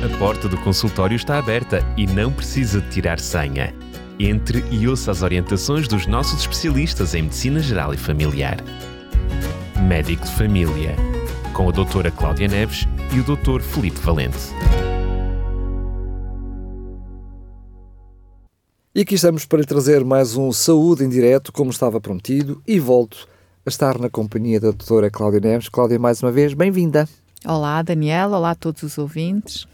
A porta do consultório está aberta e não precisa de tirar senha. Entre e ouça as orientações dos nossos especialistas em Medicina Geral e Familiar. Médico de Família, com a doutora Cláudia Neves e o doutor Felipe Valente. E aqui estamos para lhe trazer mais um Saúde em Direto, como estava prometido, e volto a estar na companhia da doutora Cláudia Neves. Cláudia, mais uma vez, bem-vinda. Olá, Daniela. Olá a todos os ouvintes.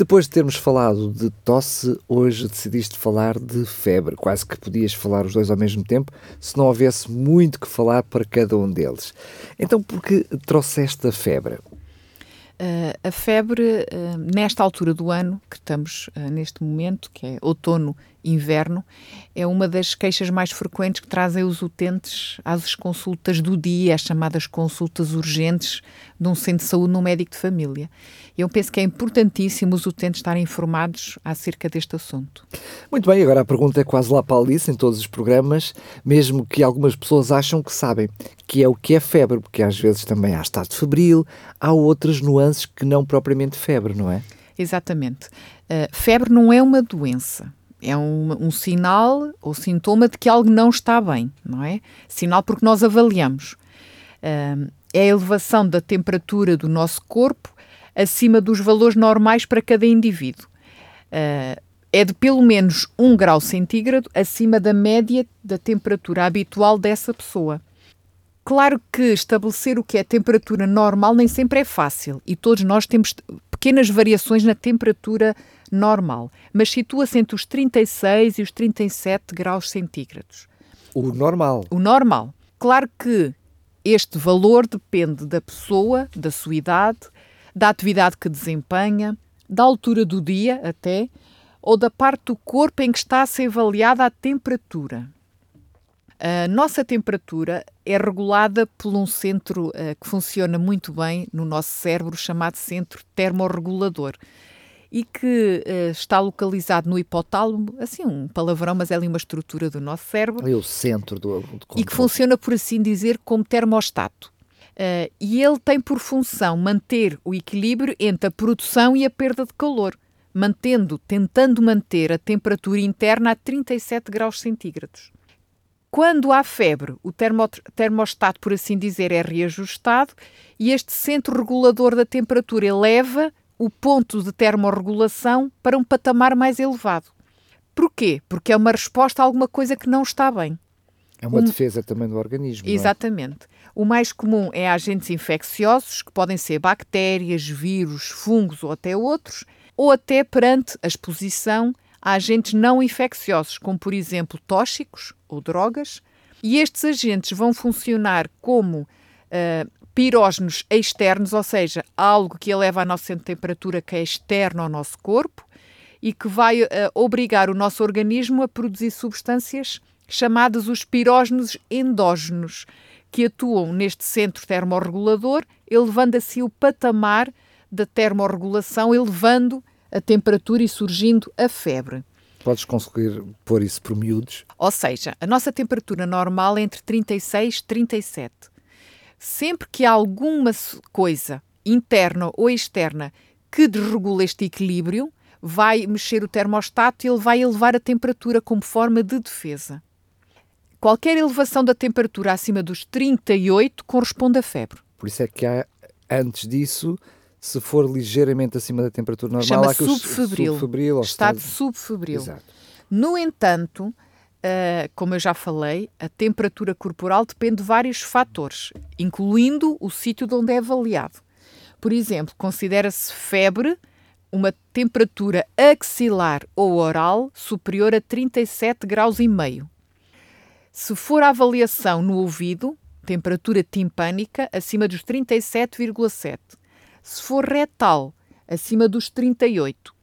Depois de termos falado de tosse, hoje decidiste falar de febre. Quase que podias falar os dois ao mesmo tempo, se não houvesse muito que falar para cada um deles. Então, por que trouxeste a febre? Uh, a febre, uh, nesta altura do ano, que estamos uh, neste momento, que é outono inverno, é uma das queixas mais frequentes que trazem os utentes às consultas do dia, as chamadas consultas urgentes de um centro de saúde no médico de família. Eu penso que é importantíssimo os utentes estarem informados acerca deste assunto. Muito bem, agora a pergunta é quase lá para a Alice em todos os programas, mesmo que algumas pessoas acham que sabem, que é o que é febre, porque às vezes também há estado febril, há outras nuances que não propriamente febre, não é? Exatamente. Uh, febre não é uma doença é um, um, sinal ou sintoma de que algo não está bem, não é? Sinal porque nós avaliamos. É a elevação da temperatura do nosso corpo acima dos valores normais para cada indivíduo. Uh, é de pelo menos 1 grau centígrado acima da média da temperatura habitual dessa pessoa. Claro que estabelecer o que é temperatura normal nem sempre é fácil e todos nós temos pequenas variações na temperatura normal, mas situa-se entre os 36 e os 37 graus centígrados. O normal. O normal. Claro que este valor depende da pessoa, da sua idade, da atividade que desempenha, da altura do dia até, ou da parte do corpo em que está a ser avaliada a temperatura. A nossa temperatura é regulada por um centro uh, que funciona muito bem no nosso cérebro, chamado centro termorregulador e que uh, está localizado no hipotálamo, assim um palavrão, mas é ali uma estrutura do nosso cérebro. É o centro do, do E que funciona, por assim dizer, como termostato. Uh, e ele tem por função manter o equilíbrio entre a produção e a perda de calor, mantendo, tentando manter a temperatura interna a 37 graus centígrados. Quando há febre, o termostato, por assim dizer, é reajustado e este centro regulador da temperatura eleva o ponto de termorregulação para um patamar mais elevado. Porquê? Porque é uma resposta a alguma coisa que não está bem. É uma um... defesa também do organismo. É? Exatamente. É? O mais comum é agentes infecciosos, que podem ser bactérias, vírus, fungos ou até outros, ou até perante a exposição a agentes não infecciosos, como por exemplo tóxicos ou drogas. E estes agentes vão funcionar como uh, pirógenos externos, ou seja, algo que eleva a nossa temperatura que é externo ao nosso corpo e que vai uh, obrigar o nosso organismo a produzir substâncias chamadas os pirógenos endógenos, que atuam neste centro termorregulador, elevando assim o patamar da termorregulação, elevando a temperatura e surgindo a febre. Podes conseguir pôr isso por miúdos? Ou seja, a nossa temperatura normal é entre 36 e 37 sempre que há alguma coisa interna ou externa que desregula este equilíbrio, vai mexer o termostato e ele vai elevar a temperatura como forma de defesa. Qualquer elevação da temperatura acima dos 38 corresponde a febre. Por isso é que há, antes disso, se for ligeiramente acima da temperatura normal, Chama há que subfebril, subfebril estado, estado subfebril. Exato. No entanto, Uh, como eu já falei, a temperatura corporal depende de vários fatores, incluindo o sítio de onde é avaliado. Por exemplo, considera-se febre uma temperatura axilar ou oral superior a 37 graus e meio. Se for a avaliação no ouvido, temperatura timpânica acima dos 37,7. Se for retal, acima dos 38.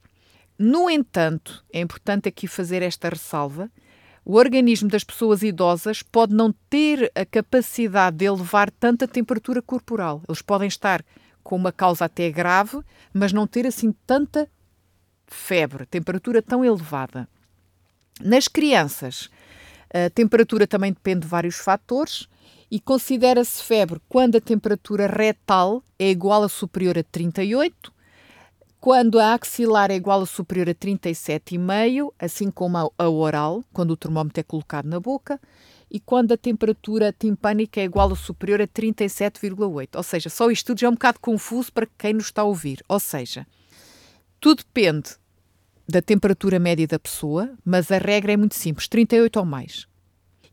No entanto, é importante aqui fazer esta ressalva, o organismo das pessoas idosas pode não ter a capacidade de elevar tanta temperatura corporal. Eles podem estar com uma causa até grave, mas não ter assim tanta febre, temperatura tão elevada. Nas crianças, a temperatura também depende de vários fatores e considera-se febre quando a temperatura retal é igual a superior a 38, Quando a axilar é igual ou superior a 37,5, assim como a, a oral, quando o termómetro é colocado na boca, e quando a temperatura timpânica é igual ou superior a 37,8. Ou seja, só isto tudo já é um bocado confuso para quem nos está a ouvir. Ou seja, tudo depende da temperatura média da pessoa, mas a regra é muito simples, 38 ou mais.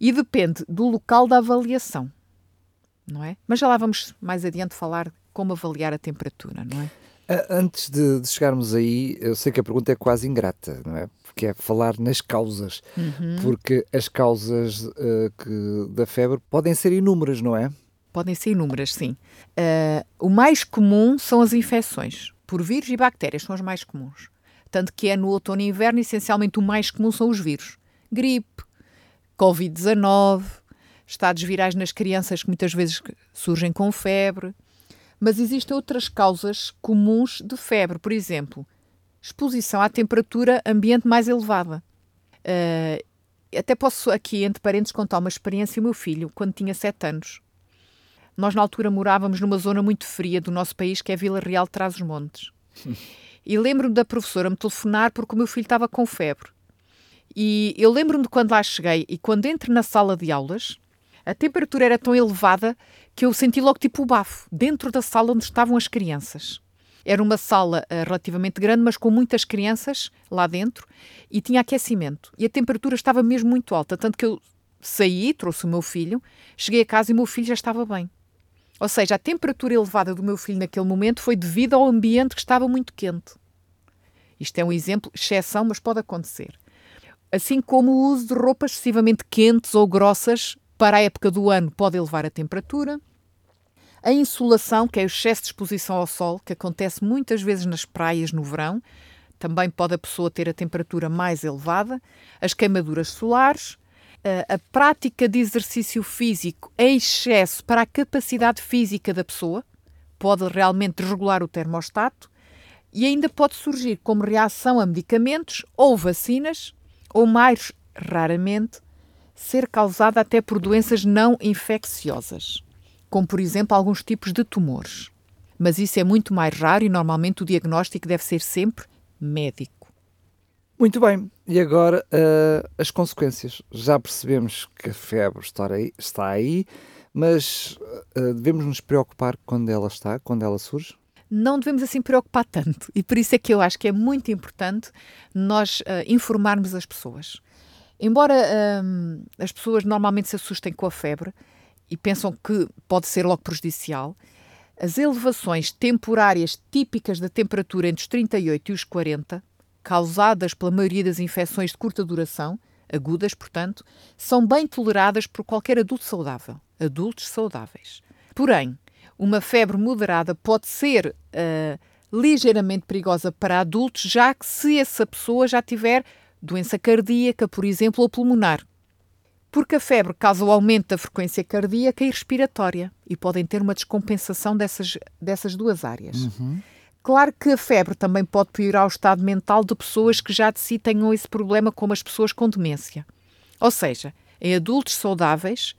E depende do local da avaliação, não é? Mas já lá vamos mais adiante falar como avaliar a temperatura, não é? Antes de, de, chegarmos aí, eu sei que a pergunta é quase ingrata, não é? Porque é falar nas causas, uhum. porque as causas uh, que, da febre podem ser inúmeras, não é? Podem ser inúmeras, sim. Uh, o mais comum são as infecções por vírus e bactérias, são as mais comuns. Tanto que é no outono e inverno, essencialmente, o mais comum são os vírus. Gripe, Covid-19, estados virais nas crianças que muitas vezes surgem com febre mas existem outras causas comuns de febre, por exemplo, exposição à temperatura ambiente mais elevada. Uh, até posso aqui, entre parênteses, contar uma experiência. O meu filho, quando tinha 7 anos, nós na altura morávamos numa zona muito fria do nosso país, que é Vila Real de Trás-os-Montes. e lembro-me da professora me telefonar porque o meu filho estava com febre. E eu lembro-me de quando lá cheguei e quando entro na sala de aulas, a temperatura era tão elevada que eu senti logo tipo o bafo, dentro da sala onde estavam as crianças. Era uma sala uh, relativamente grande, mas com muitas crianças lá dentro e tinha aquecimento. E a temperatura estava mesmo muito alta, tanto que eu saí, trouxe o meu filho, cheguei a casa e o meu filho já estava bem. Ou seja, a temperatura elevada do meu filho naquele momento foi devido ao ambiente que estava muito quente. Isto é um exemplo, exceção, mas pode acontecer. Assim como o uso de roupas excessivamente quentes ou grossas para a época do ano pode elevar a temperatura. A insolação, que é o excesso de exposição ao sol, que acontece muitas vezes nas praias no verão, também pode a pessoa ter a temperatura mais elevada. As queimaduras solares, a prática de exercício físico em excesso para a capacidade física da pessoa, pode realmente regular o termostato e ainda pode surgir como reação a medicamentos ou vacinas, ou mais raramente, ser causada até por doenças não infecciosas, como por exemplo alguns tipos de tumores. Mas isso é muito mais raro e normalmente o diagnóstico deve ser sempre médico. Muito bem, e agora uh, as consequências. Já percebemos que a febre está aí, está aí mas uh, devemos nos preocupar quando ela está, quando ela surge? Não devemos assim preocupar tanto. E por isso é que eu acho que é muito importante nós uh, informarmos as pessoas. Embora hum, as pessoas normalmente se assustem com a febre e pensam que pode ser logo prejudicial, as elevações temporárias típicas da temperatura entre os 38 e os 40, causadas pela maioria das infecções de curta duração, agudas, portanto, são bem toleradas por qualquer adulto saudável, adultos saudáveis. Porém, uma febre moderada pode ser uh, ligeiramente perigosa para adultos, já que se essa pessoa já tiver doença cardíaca, por exemplo, ou pulmonar. Porque a febre causa o aumento da frequência cardíaca e respiratória e podem ter uma descompensação dessas, dessas duas áreas. Uhum. Claro que a febre também pode piorar o estado mental de pessoas que já de si tenham esse problema, como as pessoas com demência. Ou seja, em adultos saudáveis,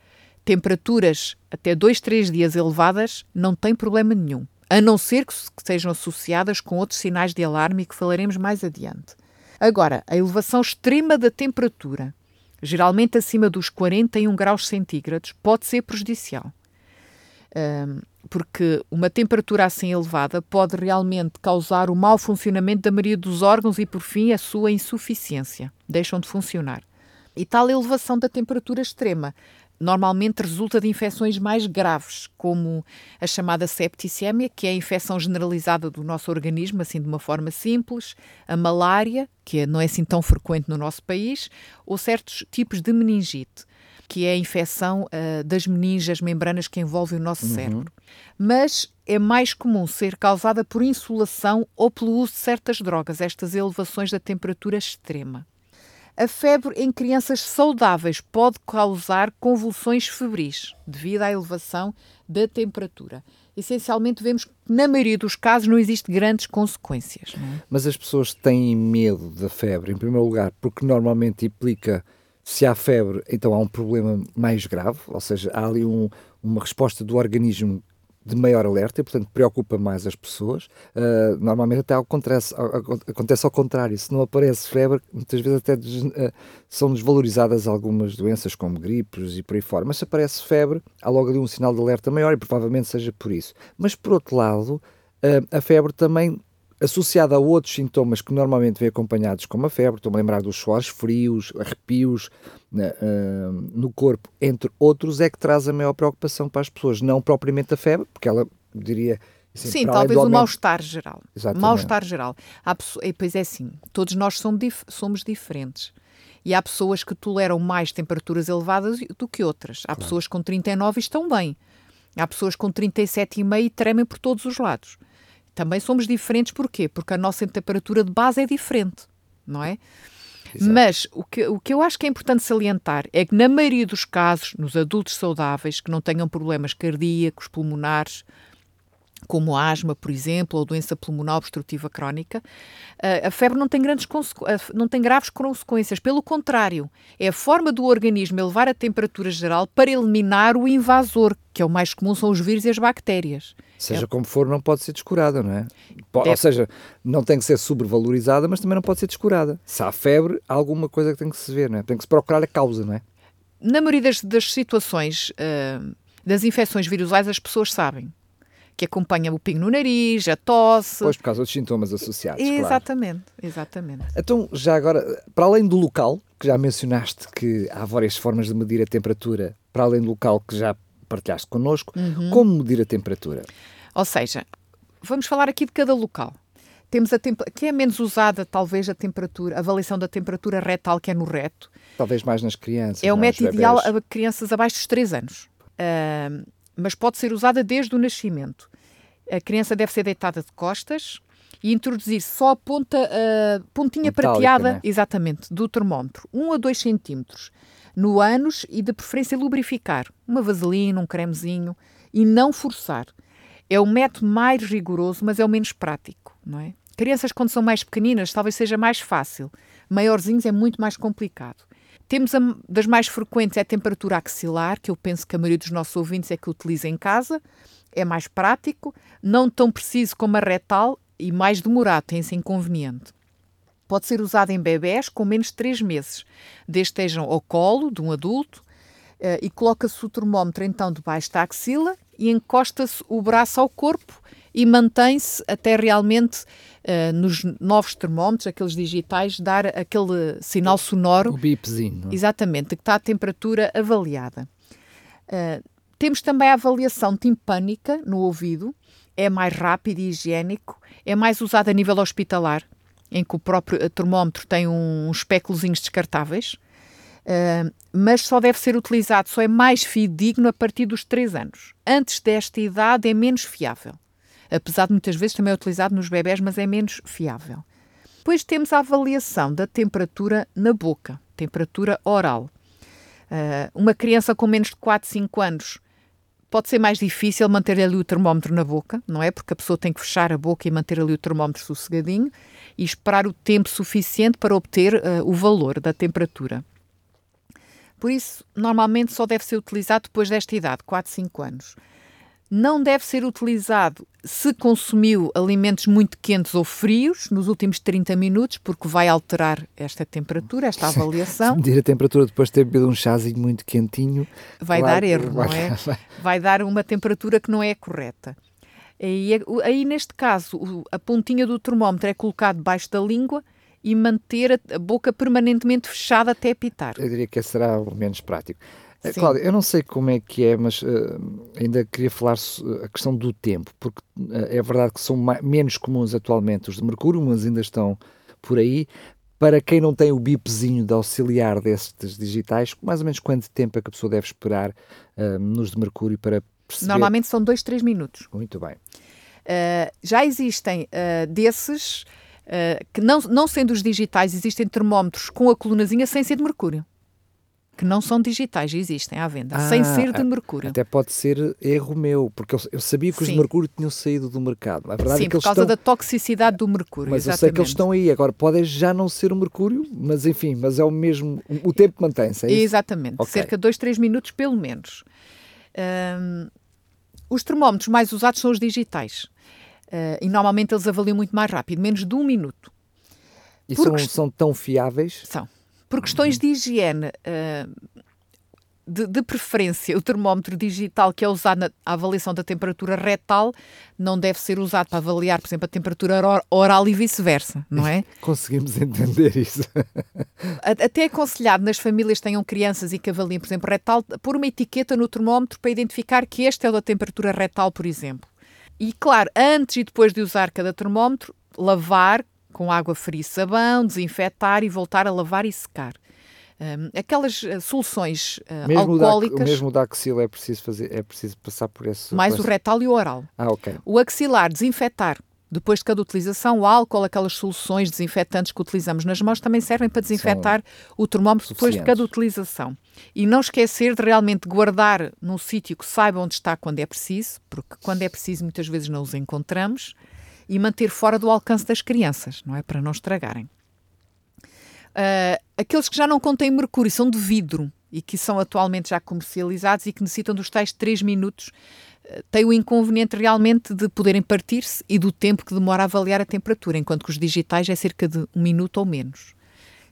temperaturas até 2, 3 dias elevadas não tem problema nenhum, a não ser que sejam associadas com outros sinais de alarme que falaremos mais adiante. Agora, a elevação extrema da temperatura, geralmente acima dos 41 graus centígrados, pode ser prejudicial. Um, porque uma temperatura assim elevada pode realmente causar o mau funcionamento da maioria dos órgãos e, por fim, a sua insuficiência. Deixam de funcionar. E tal elevação da temperatura extrema normalmente resulta de infecções mais graves, como a chamada septicemia, que é a infecção generalizada do nosso organismo, assim de uma forma simples, a malária, que não é assim tão frequente no nosso país, ou certos tipos de meningite, que é a infecção uh, das meninges, membranas que envolvem o nosso uhum. cérebro. Mas é mais comum ser causada por insolação ou pelo uso de certas drogas, estas elevações da temperatura extrema. A febre em crianças saudáveis pode causar convulsões febris devido à elevação da temperatura. Essencialmente, vemos que na maioria dos casos não existe grandes consequências. É? Mas as pessoas têm medo da febre, em primeiro lugar, porque normalmente implica se há febre, então há um problema mais grave, ou seja, há ali um, uma resposta do organismo de maior alerta e, portanto, preocupa mais as pessoas. Uh, normalmente até acontece, acontece ao contrário. Se não aparece febre, muitas vezes até des, uh, são desvalorizadas algumas doenças, como gripes e por aí fora. Mas se aparece febre, há logo ali um sinal de alerta maior e provavelmente seja por isso. Mas, por outro lado, uh, a febre também associada a outros sintomas que normalmente vêm acompanhados como a febre, estou-me a lembrar dos suores frios, arrepios uh, no corpo, entre outros, é que traz a maior preocupação para as pessoas, não propriamente a febre, porque ela diria. Assim, Sim, talvez o mal-estar geral. Mal-estar geral. Há, e pois é assim, todos nós somos, dif somos diferentes. E há pessoas que toleram mais temperaturas elevadas do que outras. Há claro. pessoas com 39 e estão bem. Há pessoas com 37,5 e tremem por todos os lados. Também somos diferentes porquê? Porque a nossa temperatura de base é diferente, não é? Exato. Mas o que, o que eu acho que é importante salientar é que, na maioria dos casos, nos adultos saudáveis que não tenham problemas cardíacos, pulmonares, como asma, por exemplo, ou doença pulmonar obstrutiva crónica, a febre não tem, grandes não tem graves consequências. Pelo contrário, é a forma do organismo elevar a temperatura geral para eliminar o invasor, que é o mais comum, são os vírus e as bactérias. Seja é. como for, não pode ser descurada, não é? Deve. Ou seja, não tem que ser sobrevalorizada, mas também não pode ser descurada. Se há febre, há alguma coisa que tem que se ver, não é? Tem que se procurar a causa, não é? Na maioria das, das situações uh, das infecções virusais, as pessoas sabem que acompanha o pingo no nariz, a tosse. Pois, por causa dos sintomas associados. Exatamente, claro. exatamente. Então, já agora, para além do local, que já mencionaste que há várias formas de medir a temperatura, para além do local que já partilhaste connosco, uhum. como medir a temperatura? Ou seja, vamos falar aqui de cada local. Temos a que é menos usada, talvez, a temperatura, a avaliação da temperatura retal, que é no reto. Talvez mais nas crianças. É o método ideal a crianças abaixo dos 3 anos. Uh, mas pode ser usada desde o nascimento. A criança deve ser deitada de costas e introduzir só a ponta, a pontinha Metálica, prateada, né? exatamente, do termómetro, 1 a 2 centímetros, no ânus e de preferência lubrificar, uma vaselina, um cremezinho, e não forçar. É o método mais rigoroso, mas é o menos prático, não é? Crianças quando são mais pequeninas talvez seja mais fácil, maiorzinhos é muito mais complicado. Temos a, das mais frequentes é a temperatura axilar, que eu penso que a maioria dos nossos ouvintes é que utiliza em casa. É mais prático, não tão preciso como a retal e mais demorado, tem esse inconveniente. Pode ser usado em bebés com menos de 3 meses, desde que estejam ao colo de um adulto uh, e coloca-se o termómetro então debaixo da axila e encosta-se o braço ao corpo e mantém-se até realmente uh, nos novos termómetros, aqueles digitais, dar aquele sinal sonoro. O bipzinho. É? Exatamente, que está a temperatura avaliada. Uh, temos também a avaliação timpânica no ouvido, é mais rápido e higiênico, é mais usado a nível hospitalar, em que o próprio termómetro tem uns espéculozinhos descartáveis, uh, mas só deve ser utilizado, só é mais fidedigno a partir dos 3 anos. Antes desta idade é menos fiável apesar de muitas vezes também é utilizado nos bebés, mas é menos fiável. Depois temos a avaliação da temperatura na boca, temperatura oral. Uh, uma criança com menos de 4, 5 anos pode ser mais difícil manter ali o termómetro na boca, não é? Porque a pessoa tem que fechar a boca e manter ali o termómetro sossegadinho e esperar o tempo suficiente para obter uh, o valor da temperatura. Por isso, normalmente só deve ser utilizado depois desta idade, 4, 5 anos não deve ser utilizado se consumiu alimentos muito quentes ou frios nos últimos 30 minutos, porque vai alterar esta temperatura, esta avaliação. se medir a temperatura depois de ter bebido um chazinho muito quentinho, vai dar erro, vai, não é? Vai. vai dar uma temperatura que não é correta. E aí, neste caso, a pontinha do termómetro é colocada debaixo da língua e manter a boca permanentemente fechada até apitar. Eu diria que esse será o menos prático. Eh, Sim. Cláudia, eu não sei como é que é, mas uh, ainda queria falar a questão do tempo, porque uh, é verdade que são mais, menos comuns atualmente os de mercúrio, mas ainda estão por aí. Para quem não tem o bipzinho de auxiliar destes digitais, mais ou menos quanto tempo é que a pessoa deve esperar uh, nos de mercúrio para perceber? Normalmente são 2, 3 minutos. Muito bem. já existem desses, que não, não sendo os digitais, existem termómetros com a colunazinha sem ser de mercúrio que não são digitais, existem à venda, ah, sem ser de mercúrio. Até pode ser erro meu, porque eu, eu sabia que os de mercúrio tinham saído do mercado. A verdade Sim, é que por causa estão... da toxicidade do mercúrio. Mas exatamente. eu sei que eles estão aí. Agora, podem já não ser o mercúrio, mas enfim, mas é o mesmo. O tempo mantém-se, é Exatamente, okay. cerca de 2, 3 minutos pelo menos. Hum, Os termómetros mais usados são os digitais. Uh, e normalmente eles avaliam muito mais rápido, menos de um minuto. E são, são, tão fiáveis? São. Por questões de higiene, uh, de, de, preferência, o termómetro digital que é usado na avaliação da temperatura retal não deve ser usado para avaliar, por exemplo, a temperatura oral e vice-versa, não é? Conseguimos entender isso. Até é aconselhado nas famílias que tenham crianças e que avaliem, por exemplo, retal, pôr uma etiqueta no termómetro para identificar que este é o da temperatura retal, por exemplo. E claro, antes e depois de usar cada termómetro, lavar com água fria e sabão, desinfetar e voltar a lavar e secar. Um, aquelas uh, soluções uh, mesmo alcoólicas. Da, mesmo da axila é preciso fazer, é preciso passar por esse. Mais o retal e o oral. Ah, ok. O axilar, desinfetar. Depois de cada utilização, o álcool, aquelas soluções desinfetantes que utilizamos nas mãos também servem para desinfetar São o termómetro depois de cada utilização. E não esquecer de realmente guardar num sítio que saiba onde está quando é preciso, porque quando é preciso muitas vezes não os encontramos, e manter fora do alcance das crianças, não é? Para não estragarem. Uh, aqueles que já não contêm mercúrio são de vidro e que são atualmente já comercializados e que necessitam dos tais 3 minutos, uh, têm o inconveniente realmente de poderem partir-se e do tempo que demora a avaliar a temperatura, enquanto que os digitais é cerca de um minuto ou menos,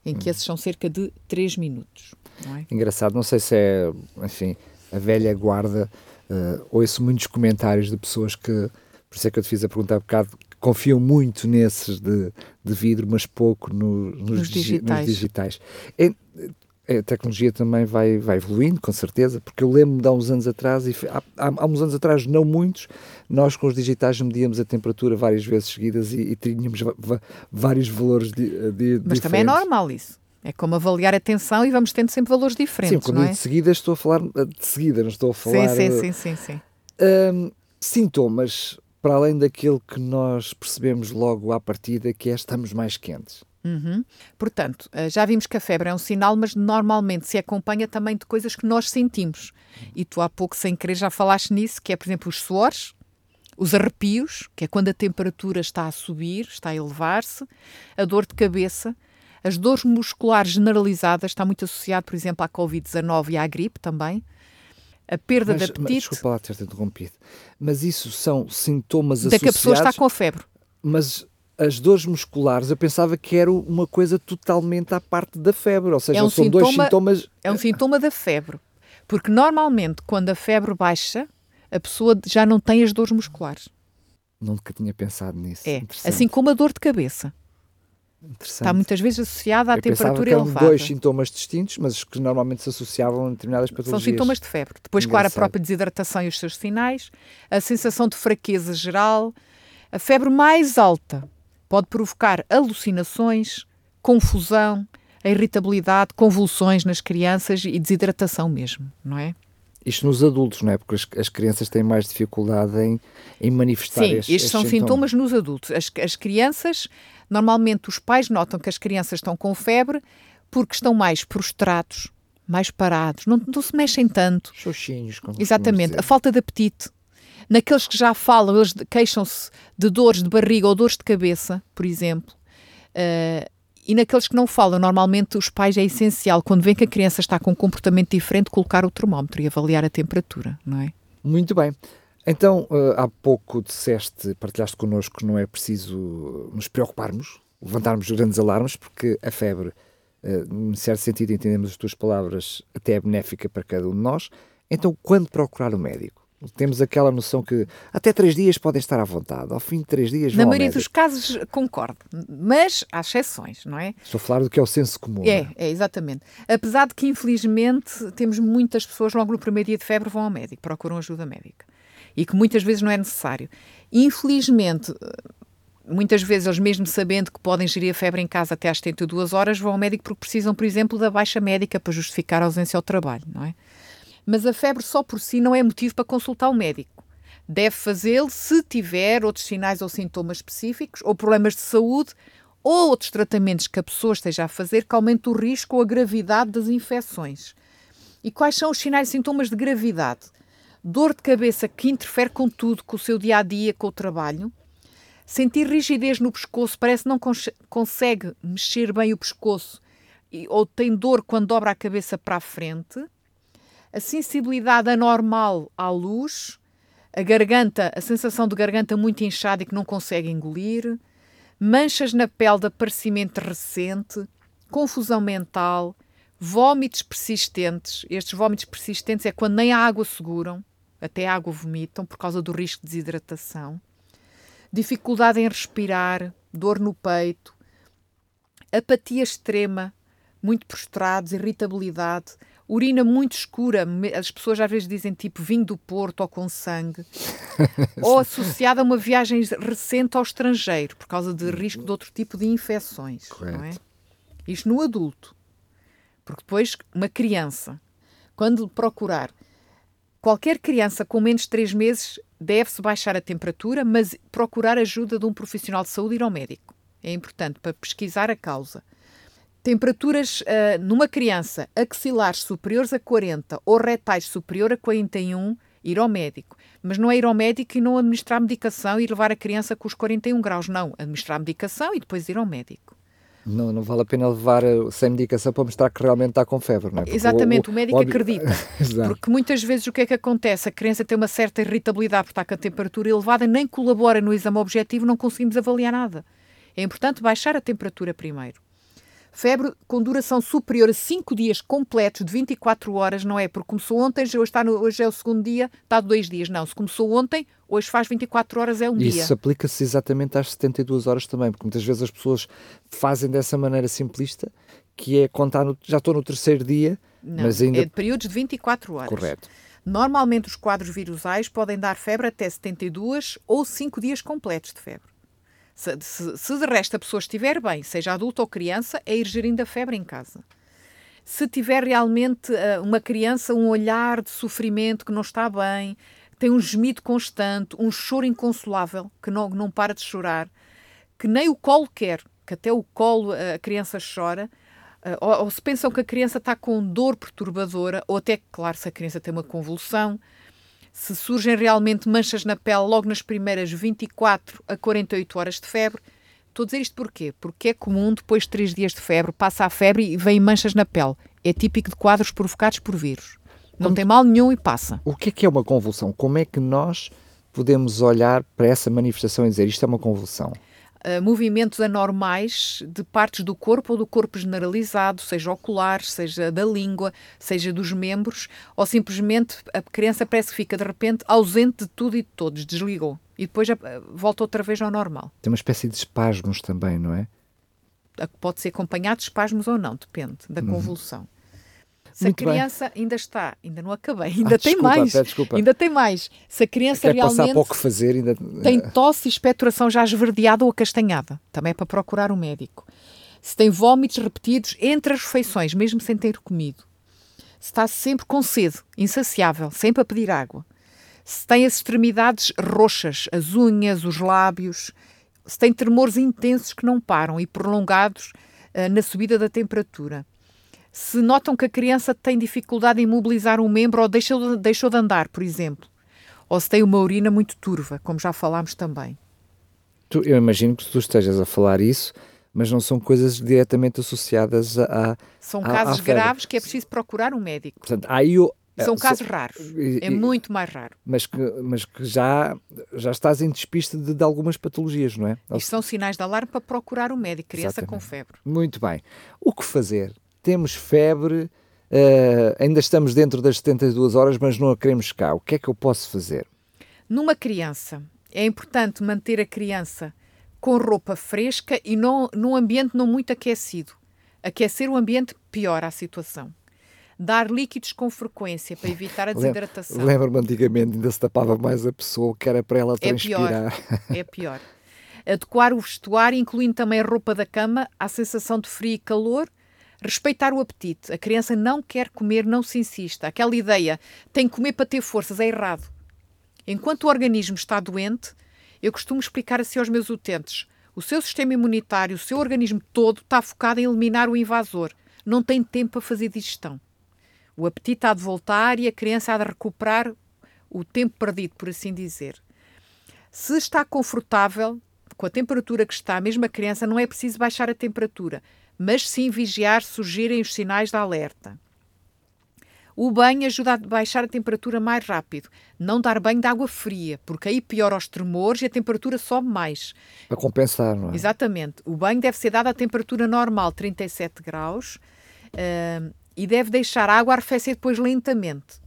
em que esses são cerca de 3 minutos. Não é? Engraçado, não sei se é, enfim, a velha guarda, uh, ouço muitos comentários de pessoas que, por isso é que eu te fiz a pergunta há bocado, confiam muito nesses de, de vidro, mas pouco no, nos, nos, digitais. Nos digitais. É, a tecnologia também vai, vai evoluindo, com certeza, porque eu lembro-me de há uns anos atrás, e há, há, uns anos atrás, não muitos, nós com os digitais medíamos a temperatura várias vezes seguidas e, e tínhamos vários valores de, de, Mas diferentes. também é normal isso. É como avaliar a tensão e vamos tendo sempre valores diferentes. Sim, quando não é? de seguida estou a falar de seguida, não estou a falar. Sim, sim, sim, sim. sim. Hum, sintomas para além daquilo que nós percebemos logo à partida, que é estamos mais quentes. Uhum. Portanto, eh, já vimos que a febre é um sinal, mas normalmente se acompanha também de coisas que nós sentimos. E tu há pouco, sem querer, já falaste nisso, que é, por exemplo, os suores, os arrepios, que é quando a temperatura está a subir, está a elevar-se, a dor de cabeça, as dores musculares generalizadas, está muito associado, por exemplo, à Covid-19 e à gripe também, a perda mas, de apetite. Mas, desculpa lá ter-te interrompido, mas isso são sintomas associados... Da que a pessoa está com febre. Mas as dores musculares, eu pensava que era uma coisa totalmente à parte da febre, ou seja, é um são sintoma, dois sintomas... É um sintoma da febre, porque normalmente quando a febre baixa, a pessoa já não tem as dores musculares. Nunca tinha pensado nisso. É, assim como a dor de cabeça. Está muitas vezes associada à eu temperatura que elevada. dois sintomas distintos, mas que normalmente se associavam a determinadas patologias. São sintomas de febre. Depois, Engraçado. claro, a própria desidratação e os seus sinais, a sensação de fraqueza geral, a febre mais alta pode provocar alucinações, confusão, a irritabilidade, convulsões nas crianças e desidratação mesmo, não é? Isto nos adultos, não é? Porque as, as crianças têm mais dificuldade em, em manifestar Sim, estes, estes são sintomas. sintomas nos adultos. As, as crianças, normalmente os pais notam que as crianças estão com febre porque estão mais prostrados, mais parados, não, não se mexem tanto. Xoxinhos, como Exatamente. A falta de apetite. Naqueles que já falam, eles queixam-se de dores de barriga ou dores de cabeça, por exemplo. Uh, e naqueles que não falam, normalmente os pais é essencial, quando vêem que a criança está com um comportamento diferente, colocar o termómetro e avaliar a temperatura, não é? Muito bem. Então, uh, há pouco disseste, partilhaste connosco que não é preciso nos preocuparmos, levantarmos grandes alarmes, porque a febre, uh, em certo sentido, entendemos as tuas palavras, até é benéfica para cada um de nós. Então, quando procurar o médico? Temos aquela noção que até três dias podem estar à vontade, ao fim de três dias Na maioria dos casos concordo, mas há exceções, não é? Estou a falar do que é o senso comum. É, é, exatamente. Apesar de que, infelizmente, temos muitas pessoas logo no primeiro dia de febre vão ao médico, procuram ajuda médica. E que muitas vezes não é necessário. Infelizmente, muitas vezes eles mesmo sabendo que podem gerir a febre em casa até às 72 horas, vão ao médico porque precisam, por exemplo, da baixa médica para justificar a ausência ao trabalho, não é? Mas a febre só por si não é motivo para consultar o médico. Deve fazê-lo se tiver outros sinais ou sintomas específicos, ou problemas de saúde, ou outros tratamentos que a pessoa esteja a fazer que aumente o risco ou a gravidade das infecções. E quais são os sinais e sintomas de gravidade? Dor de cabeça que interfere com tudo, com o seu dia a dia, com o trabalho. Sentir rigidez no pescoço, parece que não cons consegue mexer bem o pescoço ou tem dor quando dobra a cabeça para a frente a sensibilidade anormal à luz, a garganta, a sensação de garganta muito inchada e que não consegue engolir, manchas na pele de aparecimento recente, confusão mental, vômitos persistentes. Estes vômitos persistentes é quando nem a água seguram, até a água vomitam por causa do risco de desidratação, dificuldade em respirar, dor no peito, apatia extrema, muito prostrados, irritabilidade, urina muito escura, as pessoas às vezes dizem tipo vinho do Porto ou com sangue, ou associada a uma viagem recente ao estrangeiro, por causa de risco de outro tipo de infecções. Não é? Isto no adulto. Porque depois, uma criança, quando procurar, qualquer criança com menos de 3 meses deve-se baixar a temperatura, mas procurar ajuda de um profissional de saúde e ir ao médico. É importante para pesquisar a causa temperaturas uh, numa criança axilares superiores a 40 ou retais superior a 41, ir ao médico. Mas não é ir ao médico e não administrar medicação e levar a criança com os 41 graus. Não, administrar medicação e depois ir ao médico. Não, não vale a pena levar eh, sem medicação para mostrar que realmente está com febre, não é? Porque Exatamente, o, o, o médico o... acredita. porque muitas vezes o que é que acontece? A criança tem uma certa irritabilidade por estar com a temperatura elevada, nem colabora no exame objetivo, não conseguimos avaliar nada. É importante baixar a temperatura primeiro. Febre com duração superior a 5 dias completos de 24 horas, não é? Porque começou ontem, hoje, está no, hoje é o segundo dia, está de dois dias. Não, se começou ontem, hoje faz 24 horas, é um Isso dia. Isso aplica-se exatamente às 72 horas também, porque muitas vezes as pessoas fazem dessa maneira simplista, que é contar, no, já estou no terceiro dia, não, mas ainda... é de períodos de 24 horas. Correto. Normalmente os quadros virusais podem dar febre até 72 ou 5 dias completos de febre. Se, se, se de resto a pessoa estiver bem, seja adulto ou criança, é ir gerindo a febre em casa. Se tiver realmente uh, uma criança um olhar de sofrimento que não está bem, tem um gemido constante, um choro inconsolável, que não, não para de chorar, que nem o colo quer, que até o colo uh, a criança chora, uh, ou, ou, se pensam que a criança está com dor perturbadora, ou até, claro, se a criança tem uma convulsão, se surgem realmente manchas na pele logo nas primeiras 24 a 48 horas de febre. Estou a dizer isto porquê? Porque é comum, depois de 3 dias de febre, passa a febre e vem manchas na pele. É típico de quadros provocados por vírus. Não Como... tem mal nenhum e passa. O que é que é uma convulsão? Como é que nós podemos olhar para essa manifestação e dizer isto é uma convulsão? Uh, movimentos anormais de partes do corpo ou do corpo generalizado, seja ocular, seja da língua, seja dos membros, ou simplesmente a criança parece que fica de repente ausente de tudo e de todos, desligou. E depois uh, volta outra vez ao normal. Tem uma espécie de espasmos também, não é? Pode ser acompanhado de espasmos ou não, depende da uhum. Se Muito a criança bem. ainda está, ainda não acabei, ainda ah, tem desculpa, mais. Desculpa. Ainda tem mais. Se a criança Quer realmente passar pouco fazer, ainda... tem tosse e expectoração já esverdeada ou acastanhada, também é para procurar um médico. Se tem vômitos repetidos entre as refeições, mesmo sem ter comido. Se está sempre com sede, insaciável, sempre a pedir água. Se tem as extremidades roxas, as unhas, os lábios. Se tem tremores intensos que não param e prolongados uh, na subida da temperatura se notam que a criança tem dificuldade em mobilizar um membro ou deixou, deixou de andar, por exemplo. Ou se tem uma urina muito turva, como já falámos também. Eu imagino que tu estejas a falar isso, mas não são coisas diretamente associadas a. São casos graves que é preciso procurar um médico. Portanto, aí eu, são casos raros, é muito mais raro. Mas que, mas que já, já estás em despiste de, de algumas patologias, não é? Isto são sinais de alarme para procurar um médico, criança Exatamente. com febre. Muito bem. O que fazer? Temos febre, uh, ainda estamos dentro das 72 horas, mas não a queremos cá. O que é que eu posso fazer? Numa criança, é importante manter a criança com roupa fresca e não, num ambiente não muito aquecido. Aquecer o ambiente piora a situação. Dar líquidos com frequência para evitar a desidratação. Lembro-me antigamente ainda se tapava mais a pessoa, que era para ela transpirar. É pior. É pior. Adequar o vestuário, incluindo também a roupa da cama, à sensação de frio e calor, Respeitar o apetite. A criança não quer comer, não se insista. Aquela ideia, tem que comer para ter forças, é errado. Enquanto o organismo está doente, eu costumo explicar assim aos meus utentes: o seu sistema imunitário, o seu organismo todo está focado em eliminar o invasor. Não tem tempo para fazer digestão. O apetite há de voltar e a criança há de recuperar o tempo perdido, por assim dizer. Se está confortável, com a temperatura que está, mesmo a criança, não é preciso baixar a temperatura mas sim vigiar surgirem os sinais de alerta. O banho ajuda a baixar a temperatura mais rápido. Não dar banho de água fria, porque aí piora os tremores e a temperatura sobe mais. Para compensar, não é? Exatamente. O banho deve ser dado à temperatura normal, 37 graus, uh, e deve deixar a água arrefecer depois lentamente.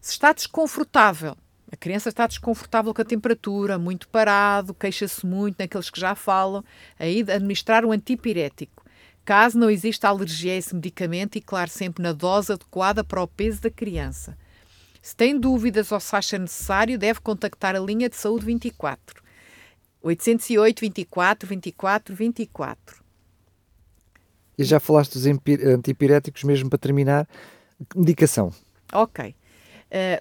Se está desconfortável, a criança está desconfortável com a temperatura, muito parado, queixa-se muito naqueles que já falam, aí administrar o antipirético. Caso não exista alergia a esse medicamento e, claro, sempre na dose adequada para o peso da criança. Se tem dúvidas ou se acha necessário, deve contactar a linha de saúde 24. 808 24 24 24. E já falaste dos antipiréticos, mesmo para terminar. Medicação. Ok. Uh,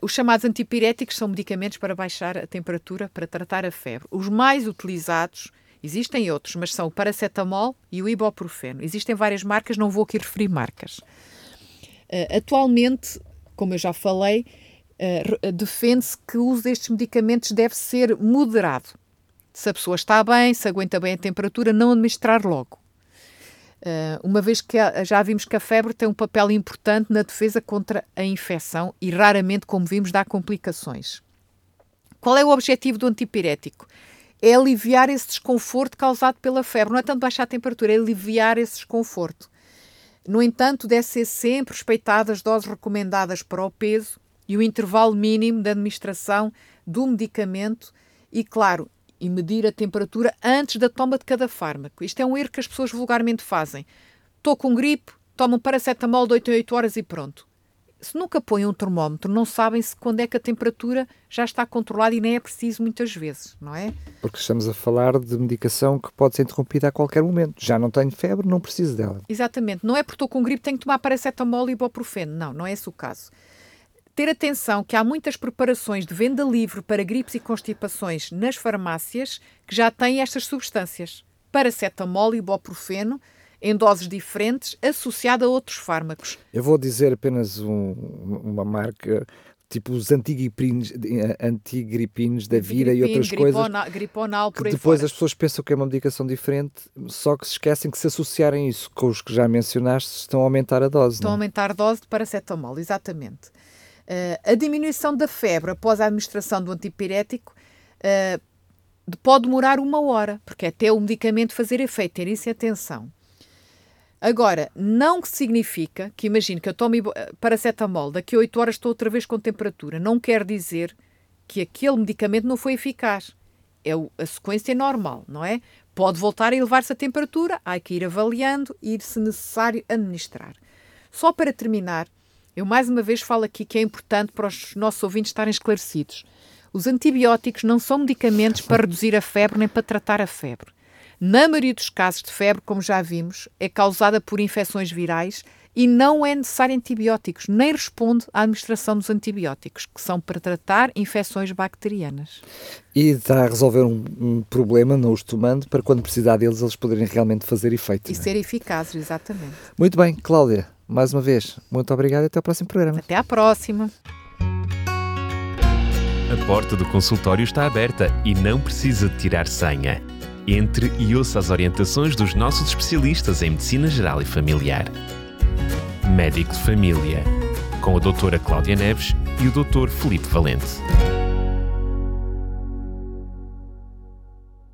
os chamados antipiréticos são medicamentos para baixar a temperatura, para tratar a febre. Os mais utilizados, existem outros, mas são o paracetamol e o ibuprofeno. Existem várias marcas, não vou aqui referir marcas. Uh, atualmente, como eu já falei, uh, defende-se que o uso destes medicamentos deve ser moderado. Se a pessoa está bem, se aguenta bem a temperatura, não administrar logo. Uh, uma vez que já vimos que a febre tem um papel importante na defesa contra a infecção e raramente, como vimos, dá complicações. Qual é o objetivo do antipirético? É aliviar esse desconforto causado pela febre. Não é tanto baixar a temperatura, é aliviar esse desconforto. No entanto, deve ser sempre respeitadas as doses recomendadas para o peso e o intervalo mínimo de administração do medicamento e, claro, e medir a temperatura antes da toma de cada fármaco. Isto é um erro que as pessoas vulgarmente fazem. Estou com gripe, tomam paracetamol de 8 em 8 horas e pronto. Se nunca põem um termómetro, não sabem se quando é que a temperatura já está controlada e nem é preciso muitas vezes, não é? Porque estamos a falar de medicação que pode ser interrompida a qualquer momento. Já não tenho febre, não preciso dela. Exatamente. Não é porque estou com gripe tenho que tomar paracetamol e ibuprofeno. Não, não é esse o caso. Ter atenção que há muitas preparações de venda livre para gripes e constipações nas farmácias que já têm estas substâncias. Paracetamol e ibuprofeno, em doses diferentes, associada a outros fármacos. Eu vou dizer apenas um, uma marca, tipo os antigripinos, antigripinos da vida e outras gripona, coisas. Griponal, por que depois fora. as pessoas pensam que é uma medicação diferente, só que se esquecem que se associarem isso com os que já mencionaste, estão a aumentar a dose. Estão não? a aumentar a dose de paracetamol, exatamente. Uh, a diminuição da febre após a administração do antipirético uh, pode demorar uma hora, porque é até o medicamento fazer efeito, ter isso em atenção. Agora, não significa que, imagine que eu tome paracetamol, daqui a 8 horas estou outra vez com temperatura. Não quer dizer que aquele medicamento não foi eficaz. É a sequência normal, não é? Pode voltar a elevar-se a temperatura, há que ir avaliando e, se necessário, administrar. Só para terminar, eu mais uma vez falo aqui que é importante para os nossos ouvintes estarem esclarecidos. Os antibióticos não são medicamentos para reduzir a febre nem para tratar a febre. Na maioria dos casos de febre, como já vimos, é causada por infecções virais e não é necessário antibióticos, nem responde à administração dos antibióticos, que são para tratar infecções bacterianas. E está a resolver um, um problema, não os tomando, para quando precisar deles, eles poderem realmente fazer efeito. E é? ser eficazes, exatamente. Muito bem, Cláudia mais uma vez, muito obrigado e até ao próximo programa. Até à próxima. A porta do consultório está aberta e não precisa de tirar senha. Entre e ouça as orientações dos nossos especialistas em Medicina Geral e Familiar. Médico de Família, com a doutora Cláudia Neves e o doutor Felipe Valente.